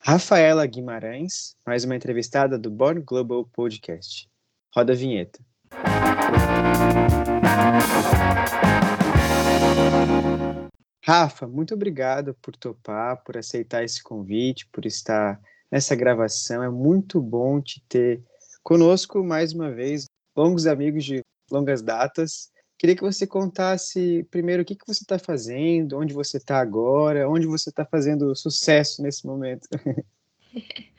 Rafaela Guimarães, mais uma entrevistada do Born Global Podcast. Roda a vinheta. Rafa, muito obrigado por topar, por aceitar esse convite, por estar nessa gravação. É muito bom te ter conosco mais uma vez, longos amigos de longas datas. Queria que você contasse primeiro o que, que você está fazendo, onde você está agora, onde você está fazendo sucesso nesse momento.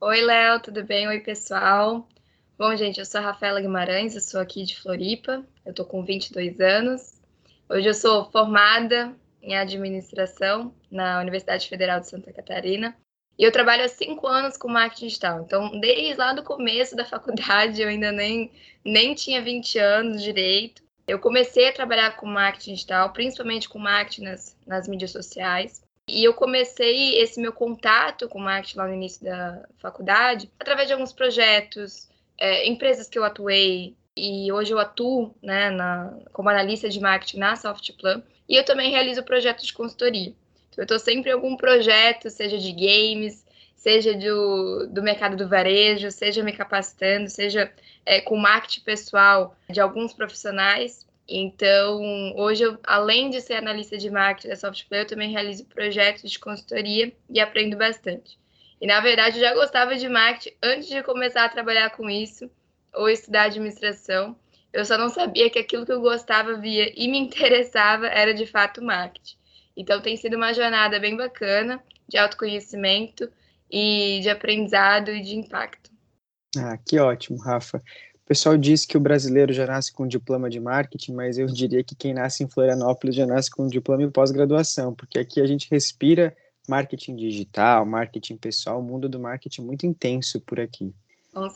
Oi, Léo, tudo bem? Oi, pessoal. Bom, gente, eu sou a Rafaela Guimarães, eu sou aqui de Floripa, eu tô com 22 anos. Hoje eu sou formada em administração na Universidade Federal de Santa Catarina e eu trabalho há cinco anos com marketing digital. Então, desde lá do começo da faculdade, eu ainda nem, nem tinha 20 anos direito. Eu comecei a trabalhar com marketing digital, principalmente com marketing nas, nas mídias sociais. E eu comecei esse meu contato com marketing lá no início da faculdade através de alguns projetos, é, empresas que eu atuei e hoje eu atuo né, na, como analista de marketing na Softplan e eu também realizo projetos de consultoria. Então, eu estou sempre em algum projeto, seja de games, seja do, do mercado do varejo, seja me capacitando, seja é, com marketing pessoal de alguns profissionais. Então, hoje, eu, além de ser analista de marketing da Softplay, eu também realizo projetos de consultoria e aprendo bastante. E na verdade eu já gostava de marketing antes de começar a trabalhar com isso ou estudar administração. Eu só não sabia que aquilo que eu gostava via e me interessava era de fato marketing. Então tem sido uma jornada bem bacana de autoconhecimento e de aprendizado e de impacto. Ah, que ótimo, Rafa. O pessoal diz que o brasileiro já nasce com diploma de marketing, mas eu diria que quem nasce em Florianópolis já nasce com diploma em pós-graduação, porque aqui a gente respira marketing digital, marketing pessoal, o mundo do marketing é muito intenso por aqui.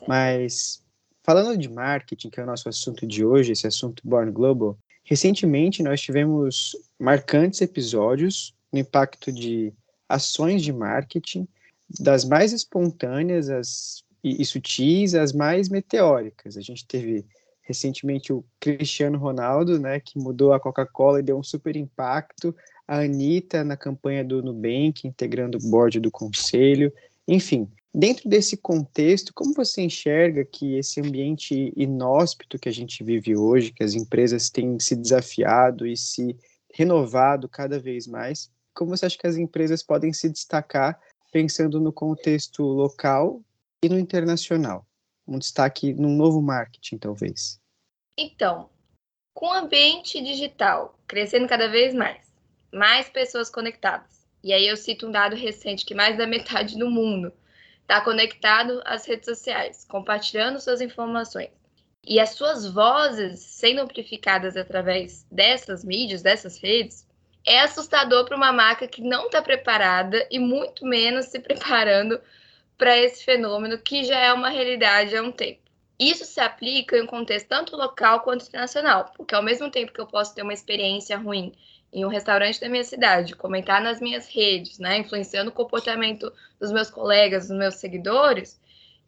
Mas falando de marketing, que é o nosso assunto de hoje, esse assunto Born Global, recentemente nós tivemos marcantes episódios no impacto de ações de marketing, das mais espontâneas as, e, e sutis às mais meteóricas. A gente teve recentemente o Cristiano Ronaldo, né, que mudou a Coca-Cola e deu um super impacto a Anitta na campanha do Nubank, integrando o board do conselho. Enfim, dentro desse contexto, como você enxerga que esse ambiente inóspito que a gente vive hoje, que as empresas têm se desafiado e se renovado cada vez mais, como você acha que as empresas podem se destacar pensando no contexto local e no internacional? Um destaque num novo marketing, talvez. Então, com o ambiente digital crescendo cada vez mais, mais pessoas conectadas. E aí eu cito um dado recente que mais da metade do mundo está conectado às redes sociais, compartilhando suas informações. E as suas vozes sendo amplificadas através dessas mídias, dessas redes, é assustador para uma marca que não está preparada e muito menos se preparando para esse fenômeno que já é uma realidade há um tempo. Isso se aplica em um contexto tanto local quanto internacional, porque ao mesmo tempo que eu posso ter uma experiência ruim em um restaurante da minha cidade, comentar nas minhas redes, né, influenciando o comportamento dos meus colegas, dos meus seguidores,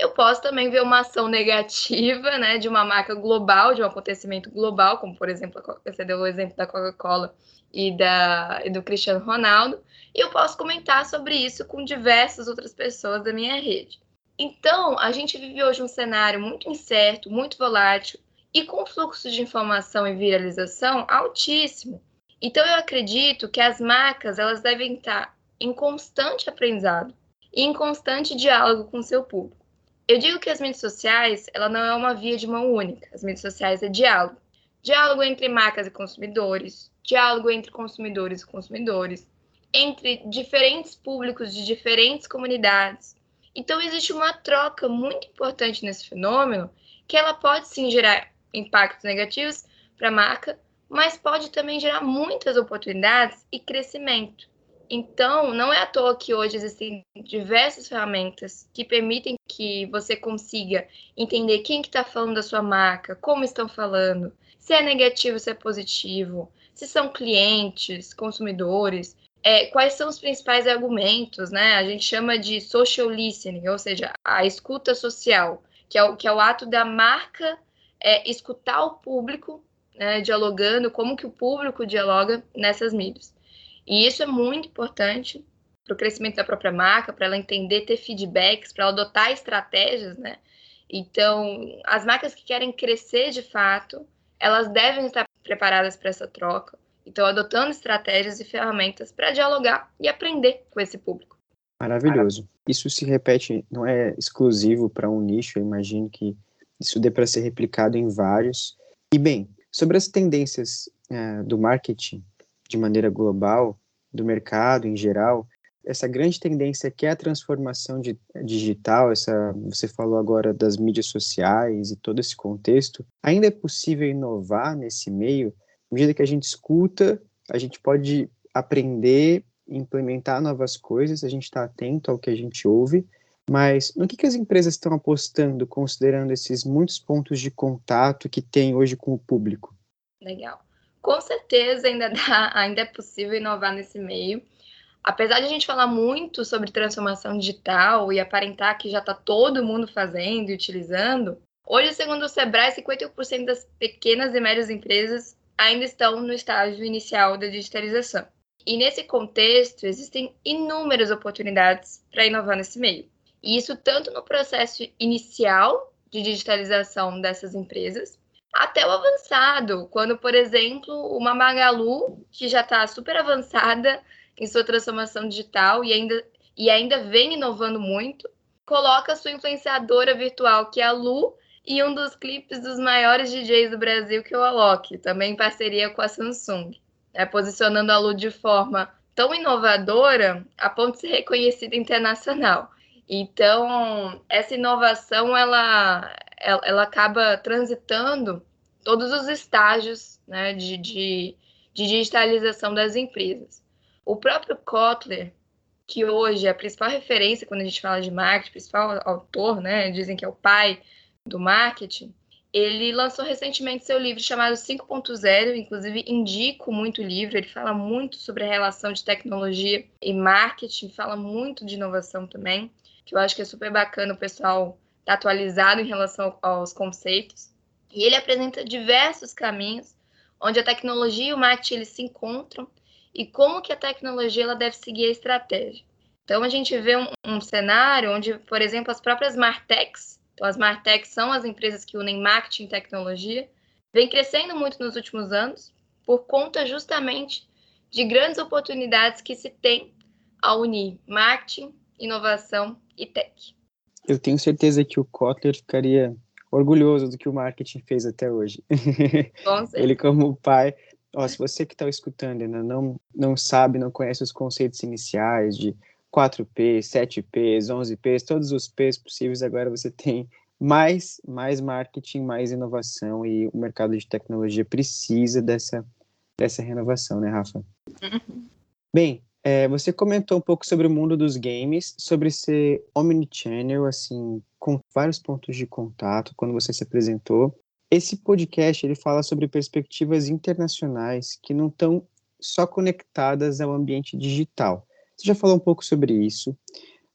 eu posso também ver uma ação negativa, né, de uma marca global, de um acontecimento global, como por exemplo, você deu o exemplo da Coca-Cola e da e do Cristiano Ronaldo, e eu posso comentar sobre isso com diversas outras pessoas da minha rede. Então, a gente vive hoje um cenário muito incerto, muito volátil e com fluxo de informação e viralização altíssimo. Então eu acredito que as marcas elas devem estar em constante aprendizado e em constante diálogo com seu público. Eu digo que as mídias sociais ela não é uma via de mão única. As mídias sociais é diálogo, diálogo entre marcas e consumidores, diálogo entre consumidores e consumidores, entre diferentes públicos de diferentes comunidades. Então existe uma troca muito importante nesse fenômeno que ela pode sim gerar impactos negativos para a marca, mas pode também gerar muitas oportunidades e crescimento. Então, não é à toa que hoje existem diversas ferramentas que permitem que você consiga entender quem que está falando da sua marca, como estão falando, se é negativo, se é positivo, se são clientes, consumidores, é, quais são os principais argumentos, né? A gente chama de social listening, ou seja, a escuta social, que é o, que é o ato da marca é, escutar o público né, dialogando, como que o público dialoga nessas mídias. E isso é muito importante para o crescimento da própria marca, para ela entender, ter feedbacks, para ela adotar estratégias, né? Então, as marcas que querem crescer de fato, elas devem estar preparadas para essa troca. Então, adotando estratégias e ferramentas para dialogar e aprender com esse público. Maravilhoso. Isso se repete, não é exclusivo para um nicho, eu imagino que isso dê para ser replicado em vários. E bem, sobre as tendências é, do marketing de maneira global, do mercado em geral, essa grande tendência que é a transformação de, digital, essa você falou agora das mídias sociais e todo esse contexto, ainda é possível inovar nesse meio? À medida que a gente escuta, a gente pode aprender, implementar novas coisas, a gente está atento ao que a gente ouve, mas no que, que as empresas estão apostando, considerando esses muitos pontos de contato que tem hoje com o público? Legal. Com certeza ainda, dá, ainda é possível inovar nesse meio apesar de a gente falar muito sobre transformação digital e aparentar que já está todo mundo fazendo e utilizando, hoje, segundo o Sebrae, 51% das pequenas e médias empresas ainda estão no estágio inicial da digitalização. E nesse contexto, existem inúmeras oportunidades para inovar nesse meio. E isso tanto no processo inicial de digitalização dessas empresas, até o avançado, quando, por exemplo, uma Magalu, que já está super avançada em sua transformação digital e ainda, e ainda vem inovando muito. Coloca sua influenciadora virtual, que é a Lu, e um dos clipes dos maiores DJs do Brasil, que é o Alok, também em parceria com a Samsung, né, posicionando a Lu de forma tão inovadora a ponto de ser reconhecida internacional. Então, essa inovação, ela, ela, ela acaba transitando todos os estágios né, de, de, de digitalização das empresas. O próprio Kotler, que hoje é a principal referência quando a gente fala de marketing, principal autor, né? Dizem que é o pai do marketing. Ele lançou recentemente seu livro chamado 5.0, inclusive indico muito o livro. Ele fala muito sobre a relação de tecnologia e marketing, fala muito de inovação também, que eu acho que é super bacana o pessoal estar tá atualizado em relação aos conceitos. E ele apresenta diversos caminhos onde a tecnologia e o marketing eles se encontram e como que a tecnologia ela deve seguir a estratégia. Então, a gente vê um, um cenário onde, por exemplo, as próprias Martechs, então as Martechs são as empresas que unem marketing e tecnologia, vem crescendo muito nos últimos anos por conta justamente de grandes oportunidades que se tem ao unir marketing, inovação e tech. Eu tenho certeza que o Kotler ficaria orgulhoso do que o marketing fez até hoje. Ele como pai Ó, se você que está escutando ainda não, não sabe, não conhece os conceitos iniciais de 4P, 7Ps, 11Ps, todos os Ps possíveis, agora você tem mais, mais marketing, mais inovação e o mercado de tecnologia precisa dessa, dessa renovação, né, Rafa? Uhum. Bem, é, você comentou um pouco sobre o mundo dos games, sobre ser omnichannel, assim, com vários pontos de contato, quando você se apresentou. Esse podcast ele fala sobre perspectivas internacionais que não estão só conectadas ao ambiente digital. Você já falou um pouco sobre isso,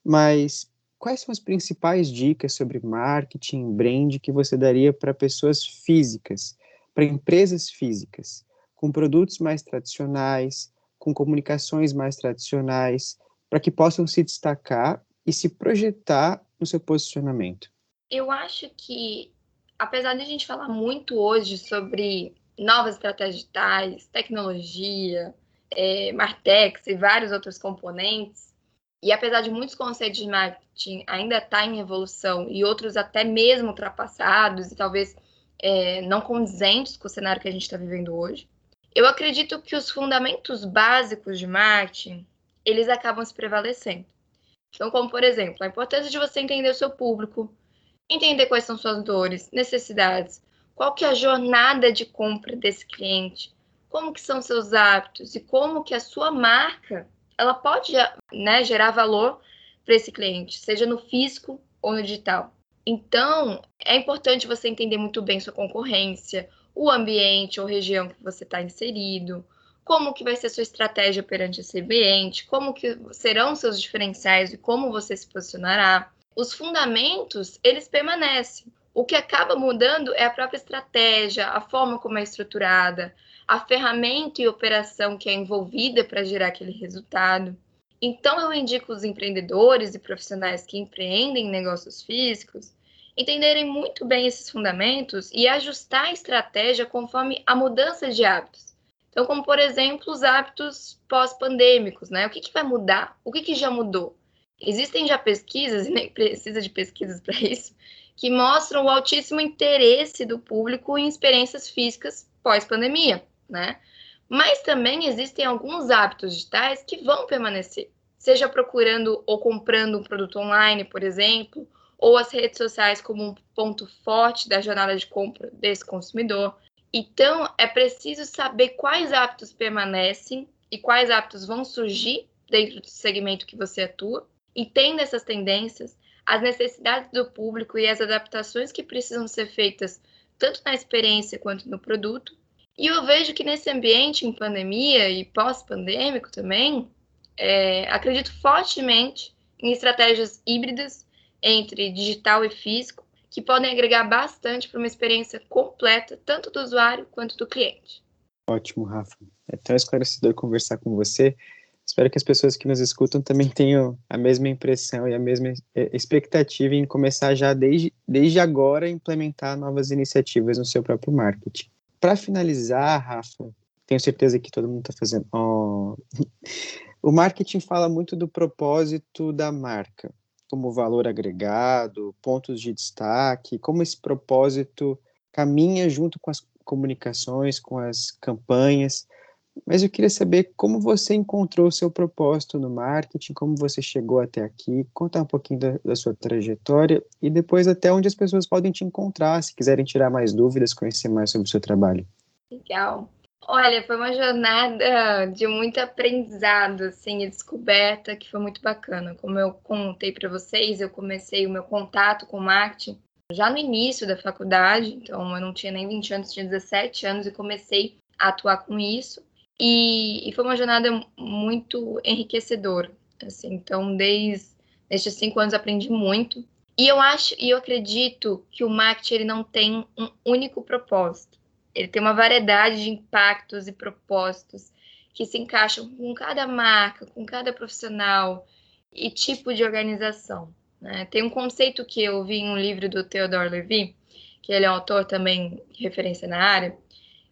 mas quais são as principais dicas sobre marketing, brand que você daria para pessoas físicas, para empresas físicas, com produtos mais tradicionais, com comunicações mais tradicionais, para que possam se destacar e se projetar no seu posicionamento? Eu acho que apesar de a gente falar muito hoje sobre novas estratégias digitais, tecnologia, é, Martex e vários outros componentes, e apesar de muitos conceitos de marketing ainda estar tá em evolução e outros até mesmo ultrapassados e talvez é, não condizentes com o cenário que a gente está vivendo hoje, eu acredito que os fundamentos básicos de marketing eles acabam se prevalecendo. Então, como por exemplo, a importância de você entender o seu público, entender quais são suas dores, necessidades, qual que é a jornada de compra desse cliente, como que são seus hábitos e como que a sua marca ela pode né, gerar valor para esse cliente, seja no físico ou no digital. Então, é importante você entender muito bem sua concorrência, o ambiente ou região que você está inserido, como que vai ser sua estratégia perante esse ambiente, como que serão seus diferenciais e como você se posicionará os fundamentos, eles permanecem. O que acaba mudando é a própria estratégia, a forma como é estruturada, a ferramenta e operação que é envolvida para gerar aquele resultado. Então, eu indico os empreendedores e profissionais que empreendem negócios físicos entenderem muito bem esses fundamentos e ajustar a estratégia conforme a mudança de hábitos. Então, como por exemplo, os hábitos pós-pandêmicos, né? O que, que vai mudar? O que, que já mudou? Existem já pesquisas, e nem precisa de pesquisas para isso, que mostram o altíssimo interesse do público em experiências físicas pós-pandemia, né? Mas também existem alguns hábitos digitais que vão permanecer, seja procurando ou comprando um produto online, por exemplo, ou as redes sociais como um ponto forte da jornada de compra desse consumidor. Então, é preciso saber quais hábitos permanecem e quais hábitos vão surgir dentro do segmento que você atua. E tendo essas tendências, as necessidades do público e as adaptações que precisam ser feitas tanto na experiência quanto no produto. E eu vejo que nesse ambiente em pandemia e pós-pandêmico também, é, acredito fortemente em estratégias híbridas entre digital e físico, que podem agregar bastante para uma experiência completa, tanto do usuário quanto do cliente. Ótimo, Rafa. É tão esclarecedor conversar com você. Espero que as pessoas que nos escutam também tenham a mesma impressão e a mesma é, expectativa em começar já desde, desde agora a implementar novas iniciativas no seu próprio marketing. Para finalizar, Rafa, tenho certeza que todo mundo está fazendo. Oh. O marketing fala muito do propósito da marca como valor agregado, pontos de destaque, como esse propósito caminha junto com as comunicações, com as campanhas. Mas eu queria saber como você encontrou o seu propósito no marketing, como você chegou até aqui, contar um pouquinho da, da sua trajetória e depois até onde as pessoas podem te encontrar, se quiserem tirar mais dúvidas, conhecer mais sobre o seu trabalho. Legal. Olha, foi uma jornada de muito aprendizado, assim, e descoberta que foi muito bacana. Como eu contei para vocês, eu comecei o meu contato com marketing já no início da faculdade, então eu não tinha nem 20 anos, tinha 17 anos e comecei a atuar com isso. E, e foi uma jornada muito enriquecedora, assim. Então, desde estes cinco anos aprendi muito. E eu acho e eu acredito que o marketing ele não tem um único propósito ele tem uma variedade de impactos e propósitos que se encaixam com cada marca, com cada profissional e tipo de organização. Né? Tem um conceito que eu vi em um livro do Theodore Levy, que ele é um autor também referência na área,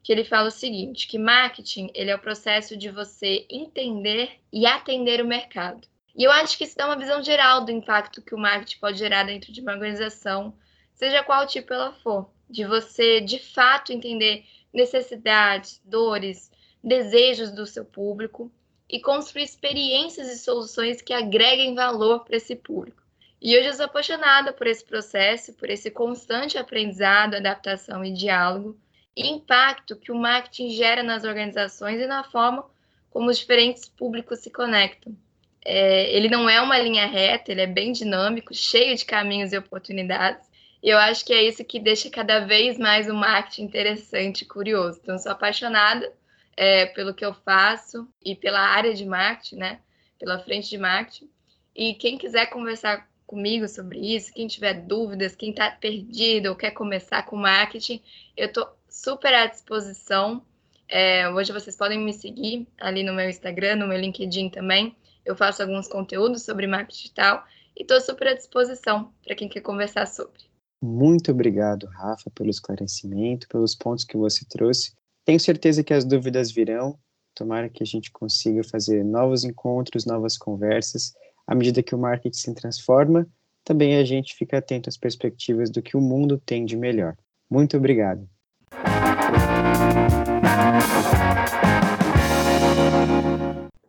que ele fala o seguinte, que marketing ele é o processo de você entender e atender o mercado. E eu acho que isso dá uma visão geral do impacto que o marketing pode gerar dentro de uma organização, seja qual tipo ela for de você de fato entender necessidades, dores, desejos do seu público e construir experiências e soluções que agreguem valor para esse público. E hoje eu sou apaixonada por esse processo, por esse constante aprendizado, adaptação e diálogo, e impacto que o marketing gera nas organizações e na forma como os diferentes públicos se conectam. É, ele não é uma linha reta, ele é bem dinâmico, cheio de caminhos e oportunidades, e eu acho que é isso que deixa cada vez mais o marketing interessante e curioso. Então, sou apaixonada é, pelo que eu faço e pela área de marketing, né? Pela frente de marketing. E quem quiser conversar comigo sobre isso, quem tiver dúvidas, quem está perdido ou quer começar com marketing, eu estou super à disposição. É, hoje vocês podem me seguir ali no meu Instagram, no meu LinkedIn também. Eu faço alguns conteúdos sobre marketing digital e estou super à disposição para quem quer conversar sobre. Muito obrigado, Rafa, pelo esclarecimento, pelos pontos que você trouxe. Tenho certeza que as dúvidas virão. Tomara que a gente consiga fazer novos encontros, novas conversas. À medida que o marketing se transforma, também a gente fica atento às perspectivas do que o mundo tem de melhor. Muito obrigado.